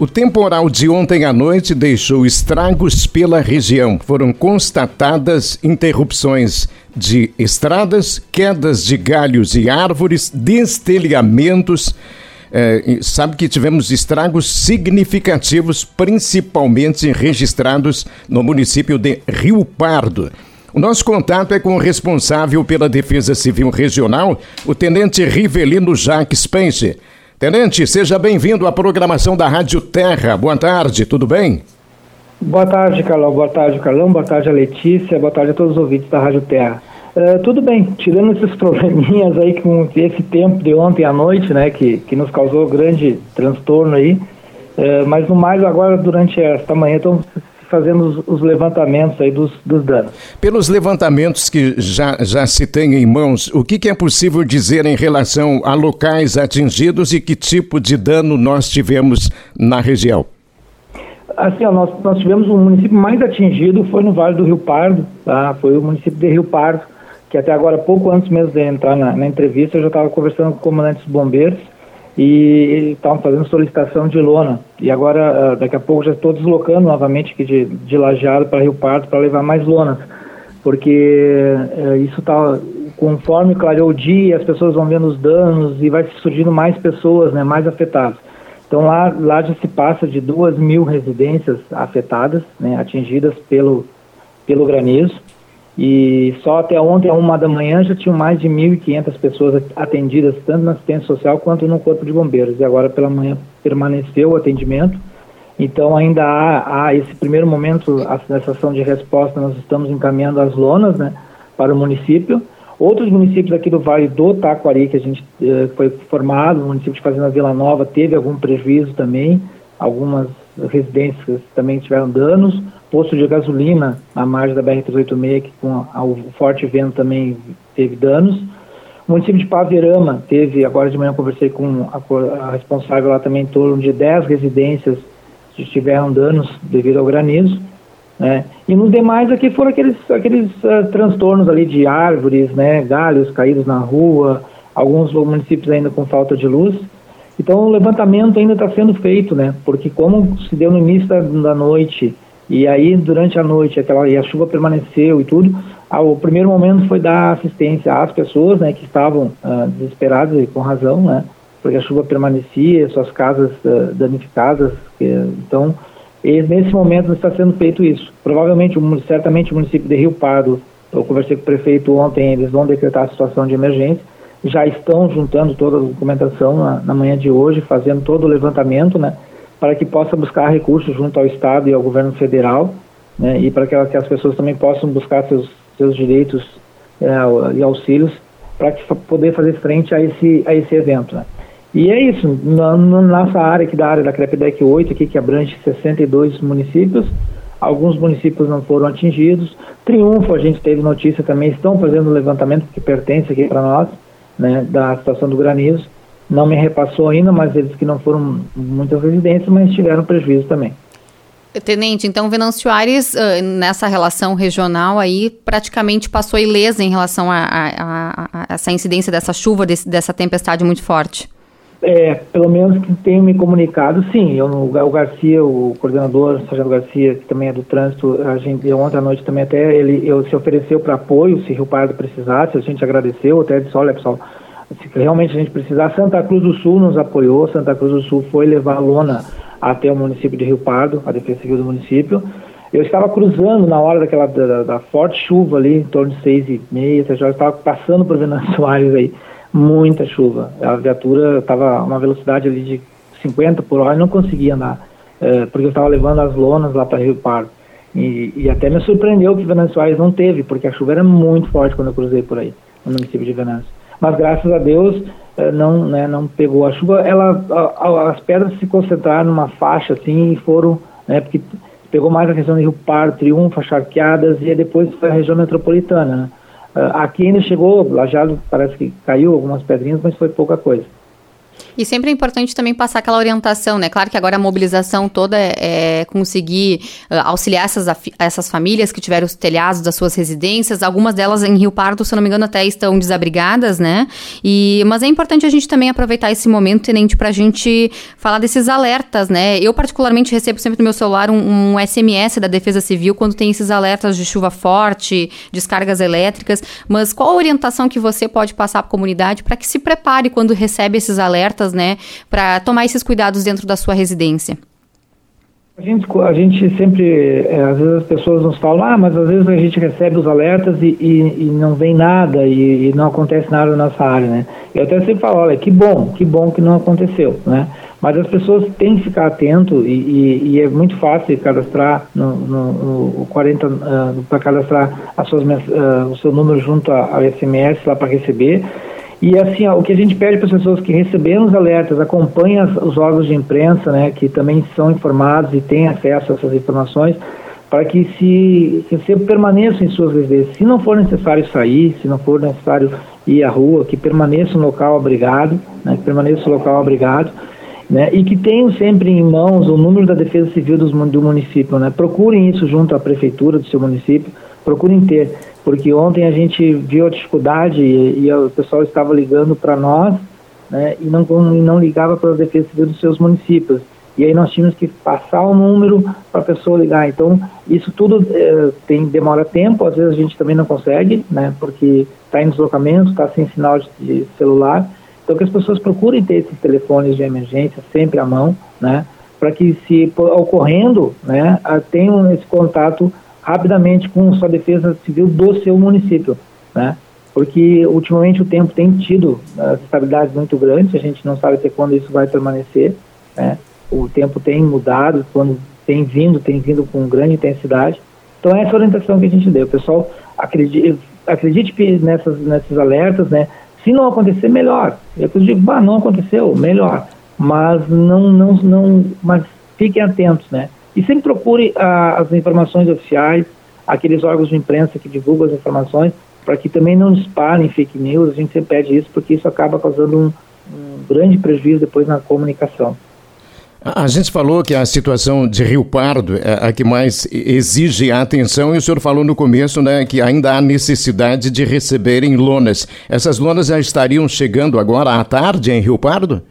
O temporal de ontem à noite deixou estragos pela região. Foram constatadas interrupções de estradas, quedas de galhos e árvores, destelhamentos. É, sabe que tivemos estragos significativos, principalmente registrados no município de Rio Pardo. O nosso contato é com o responsável pela Defesa Civil Regional, o Tenente Rivelino Jacques Pence. Tenente, seja bem-vindo à programação da Rádio Terra. Boa tarde, tudo bem? Boa tarde, Carlão. Boa tarde, Carlão. Boa tarde, Letícia. Boa tarde a todos os ouvintes da Rádio Terra. Uh, tudo bem, tirando esses probleminhas aí com esse tempo de ontem à noite, né, que, que nos causou grande transtorno aí, uh, mas no mais agora durante esta manhã estamos fazendo os, os, levantamentos aí dos, dos, danos. Pelos levantamentos que já, já se tem em mãos, o que, que, é possível dizer em relação a locais atingidos e que tipo de dano nós tivemos na região? Assim, ó, nós, nós tivemos o um município mais atingido foi no Vale do Rio Pardo, tá? foi o município de Rio Pardo, que até agora, pouco antes mesmo de entrar na, na entrevista, eu já estava conversando com o comandante dos bombeiros, e estavam fazendo solicitação de lona. E agora, ah, daqui a pouco, já estou deslocando novamente aqui de, de Lajeado para Rio Pardo para levar mais lonas, porque é, isso está, conforme clareou o dia, as pessoas vão vendo os danos e vai surgindo mais pessoas, né, mais afetadas. Então lá, lá já se passa de duas mil residências afetadas, né, atingidas pelo, pelo granizo. E só até ontem, a uma da manhã, já tinham mais de 1.500 pessoas atendidas, tanto na assistência social quanto no Corpo de Bombeiros. E agora pela manhã permaneceu o atendimento. Então ainda há, há esse primeiro momento, nessa ação de resposta, nós estamos encaminhando as lonas né, para o município. Outros municípios aqui do Vale do Taquari, que a gente eh, foi formado, o município de Fazenda Vila Nova teve algum prejuízo também, algumas residências também tiveram danos, posto de gasolina à margem da BR-386, que com o forte vento também teve danos. O município de Paverama teve, agora de manhã conversei com a, a responsável lá também, em torno de 10 residências que tiveram danos devido ao granizo. Né? E nos demais aqui foram aqueles, aqueles uh, transtornos ali de árvores, né, galhos caídos na rua, alguns municípios ainda com falta de luz. Então o levantamento ainda está sendo feito, né? Porque como se deu no início da, da noite e aí durante a noite aquela e a chuva permaneceu e tudo, ah, o primeiro momento foi dar assistência às pessoas, né, que estavam ah, desesperadas e com razão, né? Porque a chuva permanecia, suas casas ah, danificadas, então e nesse momento está sendo feito isso. Provavelmente, certamente o município de Rio Pardo, eu conversei com o prefeito ontem, eles vão decretar a situação de emergência já estão juntando toda a documentação na, na, manhã de hoje, fazendo todo o levantamento, né, para que possa buscar recursos junto ao Estado e ao governo federal, né, e para que, que as pessoas também possam buscar seus, seus direitos é, e auxílios para poder fazer frente a esse, a esse evento. Né. E é isso, na, na nossa área aqui da área da CREPDEC 8, aqui, que abrange 62 municípios, alguns municípios não foram atingidos. Triunfo, a gente teve notícia também, estão fazendo o levantamento que pertence aqui para nós, né, da situação do granizo. Não me repassou ainda, mas eles que não foram muitas residências, mas tiveram prejuízo também. Tenente, então Venâncio Aires, nessa relação regional aí, praticamente passou ilesa em relação a, a, a, a essa incidência dessa chuva, desse, dessa tempestade muito forte. É, pelo menos que tenho me comunicado, sim. Eu, o Garcia, o coordenador, o Sargento Garcia, que também é do trânsito, a gente, ontem à noite também até ele se ofereceu para apoio, se Rio Pardo precisasse, a gente agradeceu, até disse, olha pessoal, se realmente a gente precisar, Santa Cruz do Sul nos apoiou, Santa Cruz do Sul foi levar a lona até o município de Rio Pardo, a Defesa Civil do município. Eu estava cruzando na hora daquela da, da forte chuva ali, em torno de seis e meia, já estava passando por Venâncio Soares aí muita chuva. A viatura estava a uma velocidade ali de 50 por hora e não conseguia andar, é, porque eu estava levando as lonas lá para Rio Pardo. E, e, até me surpreendeu que Venâncio Aires não teve, porque a chuva era muito forte quando eu cruzei por aí, no município de Venâncio. Mas graças a Deus é, não, né, não pegou a chuva. Ela, a, a, as pedras se concentraram numa faixa assim e foram, né, porque pegou mais a região de Rio Pardo, Triunfo, Charqueadas e depois foi a região metropolitana. Né? Uh, aqui ainda chegou, Lajado parece que caiu algumas pedrinhas, mas foi pouca coisa. E sempre é importante também passar aquela orientação, né? Claro que agora a mobilização toda é, é conseguir uh, auxiliar essas, essas famílias que tiveram os telhados das suas residências. Algumas delas em Rio Pardo, se eu não me engano, até estão desabrigadas, né? E, mas é importante a gente também aproveitar esse momento, Tenente, para a gente falar desses alertas, né? Eu, particularmente, recebo sempre no meu celular um, um SMS da Defesa Civil quando tem esses alertas de chuva forte, descargas elétricas. Mas qual a orientação que você pode passar para a comunidade para que se prepare quando recebe esses alertas, né? Para tomar esses cuidados dentro da sua residência? A gente, a gente sempre, é, às vezes as pessoas nos falam, ah, mas às vezes a gente recebe os alertas e, e, e não vem nada e, e, não acontece nada na nossa área, né? Eu até sempre falo, olha, que bom, que bom que não aconteceu, né? Mas as pessoas têm que ficar atento e, é muito fácil cadastrar no, no, no 40 uh, para cadastrar as suas, uh, o seu número junto ao SMS lá para receber. E assim, ó, o que a gente pede para as pessoas que receberam os alertas, acompanhem os órgãos de imprensa, né, que também são informados e têm acesso a essas informações, para que se, se permaneçam em suas residências. Se não for necessário sair, se não for necessário ir à rua, que permaneça no local abrigado, né, que permaneça no local abrigado, né, e que tenham sempre em mãos o número da Defesa Civil do, do município. Né, procurem isso junto à prefeitura do seu município, procurem ter porque ontem a gente viu a dificuldade e, e o pessoal estava ligando para nós né, e, não, não ligava para a Defesa Civil dos seus municípios. E aí nós tínhamos que passar o número para a pessoa ligar. Então, isso tudo é, tem, demora tempo, às vezes a gente também não consegue, né, porque está em deslocamento, está sem sinal de, de, celular. Então, que as pessoas procurem ter esses telefones de emergência sempre à mão, né, para que, se ocorrendo, né, tenham esse contato rapidamente com sua defesa civil do seu município, né? Porque ultimamente o tempo tem tido uh, estabilidades muito grandes, a gente não sabe até quando isso vai permanecer, né? O tempo tem mudado, quando tem vindo, tem vindo com grande intensidade. Então essa é a orientação que a gente deu. O pessoal acredite, acredite nessas, nesses alertas, né? Se não acontecer, melhor. Eu digo, bah, não aconteceu, melhor. Mas não, não, não, mas fiquem atentos, né? E sempre procure ah, as informações oficiais, aqueles órgãos de imprensa que divulgam as informações, para que também não espalhem fake news. A gente sempre pede isso, porque isso acaba causando um, um grande prejuízo depois na comunicação. A gente falou que a situação de Rio Pardo é a que mais exige a atenção e o senhor falou no começo né, que ainda há necessidade de receberem lonas. Essas lonas já estariam chegando agora à tarde em Rio Pardo?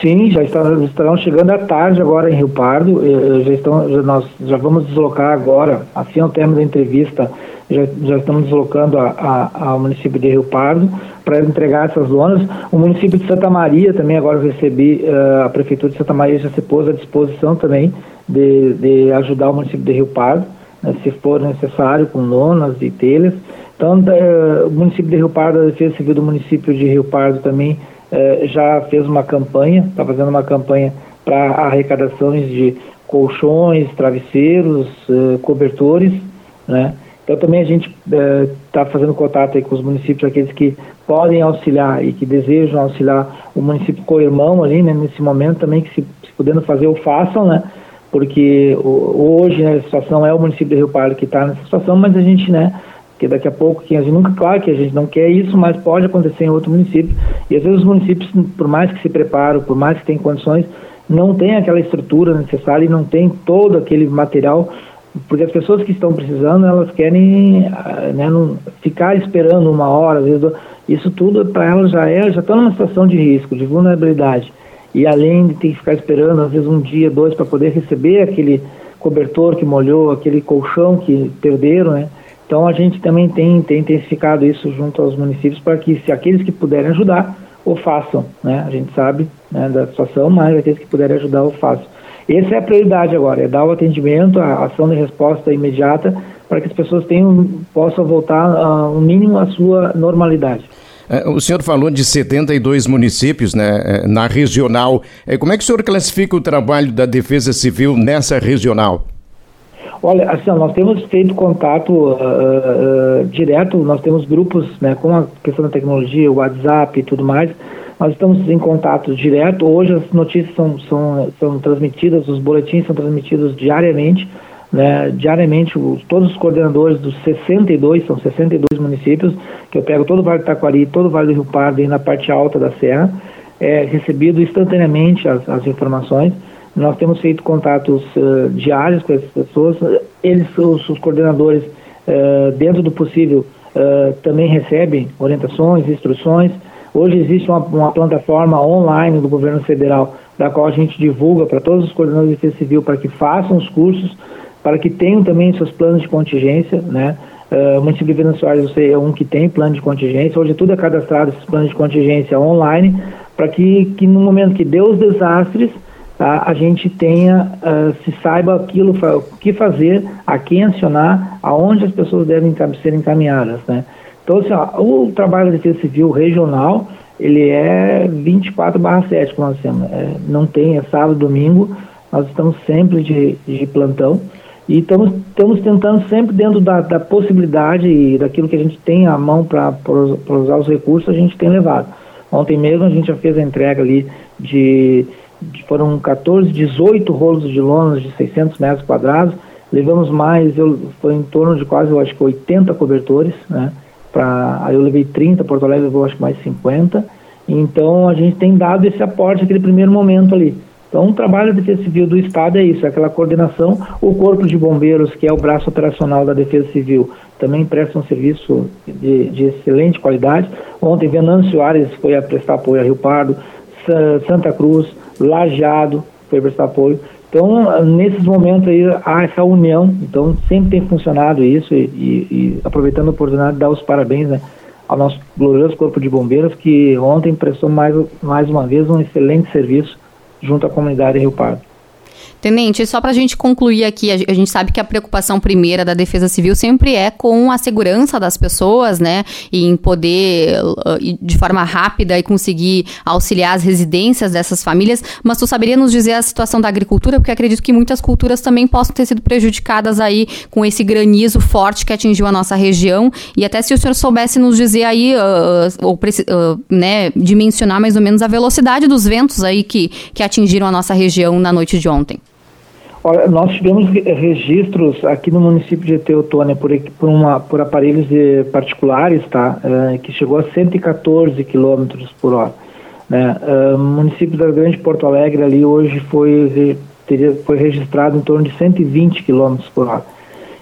Sim, já estarão chegando à tarde agora em Rio Pardo. Já estão, já nós já vamos deslocar agora, assim ao término da entrevista, já, já estamos deslocando a, a, ao município de Rio Pardo para entregar essas lonas. O município de Santa Maria também agora eu recebi, uh, a prefeitura de Santa Maria já se pôs à disposição também de, de ajudar o município de Rio Pardo, né, se for necessário, com lonas e telhas. Então, o município de Rio Pardo, a Defesa Civil do município de Rio Pardo também eh, já fez uma campanha, está fazendo uma campanha para arrecadações de colchões, travesseiros, eh, cobertores, né? Então também a gente está eh, fazendo contato com os municípios, aqueles que podem auxiliar e que desejam auxiliar o município co-irmão ali, né, nesse momento também, que se, se podendo fazer, o façam, né? Porque hoje né, a situação é o município de Rio Pardo que está nessa situação, mas a gente, né, porque daqui a pouco, que a gente nunca, claro que a gente não quer isso, mas pode acontecer em outro município. E às vezes os municípios, por mais que se preparam, por mais que tenham condições, não tem aquela estrutura necessária e não tem todo aquele material, porque as pessoas que estão precisando, elas querem ah, né, não, ficar esperando uma hora, às vezes, isso tudo para elas já é, já estão numa situação de risco, de vulnerabilidade. E além de ter que ficar esperando, às vezes, um dia, dois, para poder receber aquele cobertor que molhou, aquele colchão que perderam, né? Então a gente também tem, tem intensificado isso junto aos municípios para que se aqueles que puderem ajudar, o façam. Né? A gente sabe né, da situação, mas aqueles que puderem ajudar, o façam. Essa é a prioridade agora, é dar o atendimento, a ação de resposta imediata para que as pessoas tenham, possam voltar uh, mínimo à sua normalidade. É, o senhor falou de 72 municípios né, é, na regional. É, como é que o senhor classifica o trabalho da Defesa Civil nessa regional? Olha, assim, nós temos feito contato uh, uh, direto, nós temos grupos né, com a questão da tecnologia, o WhatsApp e tudo mais, nós estamos em contato direto. Hoje as notícias são, são, são transmitidas, os boletins são transmitidos diariamente, né, diariamente os, todos os coordenadores dos 62, são 62 municípios, que eu pego todo o Vale do Taquari, todo o Vale do Rio Pardo e na parte alta da serra, é recebido instantaneamente as, as informações. Nós temos feito contatos uh, diários com essas pessoas. Eles, os, os coordenadores, uh, dentro do possível, uh, também recebem orientações, instruções. Hoje existe uma, uma, plataforma online do governo federal, da qual a gente divulga para todos os coordenadores de defesa civil para que façam os cursos, para que tenham também seus planos de contingência, né? Uh, o município de Vila Soares é um que tem plano de contingência, hoje tudo é cadastrado, esses planos de contingência online, para que, que no momento que dê os desastres, tá, a gente tenha, uh, se saiba aquilo, o que fazer, a quem acionar, aonde as pessoas devem ser encaminhadas, né? Então, assim, ó, o trabalho da Defesa Civil regional, ele é 24 barra 7, como nós temos. É, não tem, é sábado, domingo, nós estamos sempre de, de plantão e estamos, estamos tentando sempre dentro da, da possibilidade e daquilo que a gente tem à mão para usar os recursos, a gente tem levado. Ontem mesmo a gente já fez a entrega ali de foram 14, 18 rolos de lonas de 600 metros quadrados, levamos mais, eu, foi em torno de quase, eu acho que 80 cobertores, né? Pra, aí eu levei 30, Porto Alegre levou acho que mais 50. Então a gente tem dado esse aporte naquele primeiro momento ali. Então, o trabalho da Defesa Civil do Estado é isso, é aquela coordenação. O Corpo de Bombeiros, que é o braço operacional da Defesa Civil, também presta um serviço de, de excelente qualidade. Ontem, Venâncio Ares foi a prestar apoio a Rio Pardo, Santa Cruz, Lajeado foi prestar apoio. Então, nesses momentos aí, há essa união. Então, sempre tem funcionado isso e, e, e aproveitando a oportunidade, dar os parabéns né, ao nosso glorioso Corpo de Bombeiros, que ontem prestou mais, mais uma vez um excelente serviço junto à comunidade Rio Pardo. Tenente, só para a gente concluir aqui, a gente sabe que a preocupação primeira da Defesa Civil sempre é com a segurança das pessoas, né? E em poder, de forma rápida, e conseguir auxiliar as residências dessas famílias. Mas tu saberia nos dizer a situação da agricultura? Porque acredito que muitas culturas também possam ter sido prejudicadas aí com esse granizo forte que atingiu a nossa região. E até se o senhor soubesse nos dizer aí, uh, ou uh, né, dimensionar mais ou menos a velocidade dos ventos aí que, que atingiram a nossa região na noite de ontem. Olha, nós tivemos registros aqui no município de Teotônia por, por, uma, por aparelhos particulares, tá? É, que chegou a 114 km por hora. Né? É, município da Grande Porto Alegre ali hoje foi, teria, foi registrado em torno de 120 km por hora.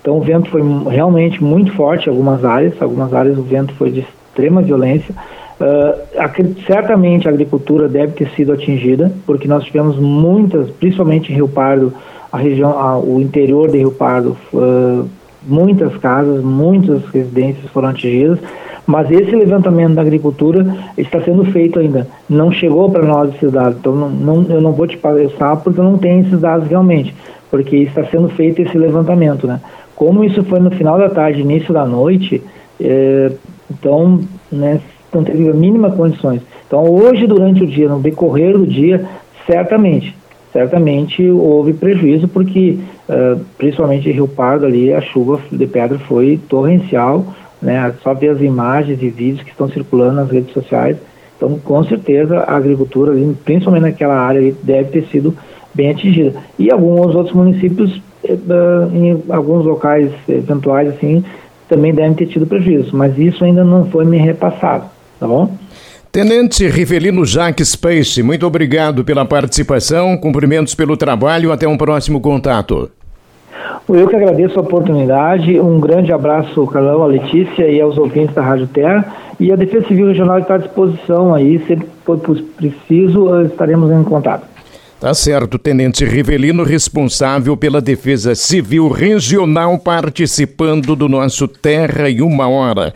Então o vento foi realmente muito forte em algumas áreas, algumas áreas o vento foi de extrema violência. Uh, certamente a agricultura deve ter sido atingida, porque nós tivemos muitas, principalmente em Rio Pardo, a região, a, o interior de Rio Pardo, uh, muitas casas, muitas residências foram atingidas, mas esse levantamento da agricultura está sendo feito ainda. Não chegou para nós esses dados, então não, não, eu não vou te passar porque eu não tenho esses dados realmente, porque está sendo feito esse levantamento, né? Como isso foi no final da tarde, início da noite, então, né, não teve a mínima condições. Então, hoje, durante o dia, no decorrer do dia, certamente certamente houve prejuízo porque, uh, principalmente em Rio Pardo ali, a chuva de pedra foi torrencial, né? Só ver as imagens e vídeos que estão circulando nas redes sociais. Então, com certeza, a agricultura, ali, principalmente naquela área, ali, deve ter sido bem atingida. E alguns outros municípios, em alguns locais eventuais, assim, também devem ter tido prejuízo, mas isso ainda não foi me repassado, tá bom? Tenente Rivelino Jaques Peixe, muito obrigado pela participação, cumprimentos pelo trabalho, até um próximo contato. Eu que agradeço a oportunidade, um grande abraço, Carlão, a Letícia e aos ouvintes da Rádio Terra. E a Defesa Civil Regional está à disposição aí, se for preciso, estaremos em contato. Tá certo, Tenente Rivelino, responsável pela Defesa Civil Regional, participando do nosso Terra em Uma Hora.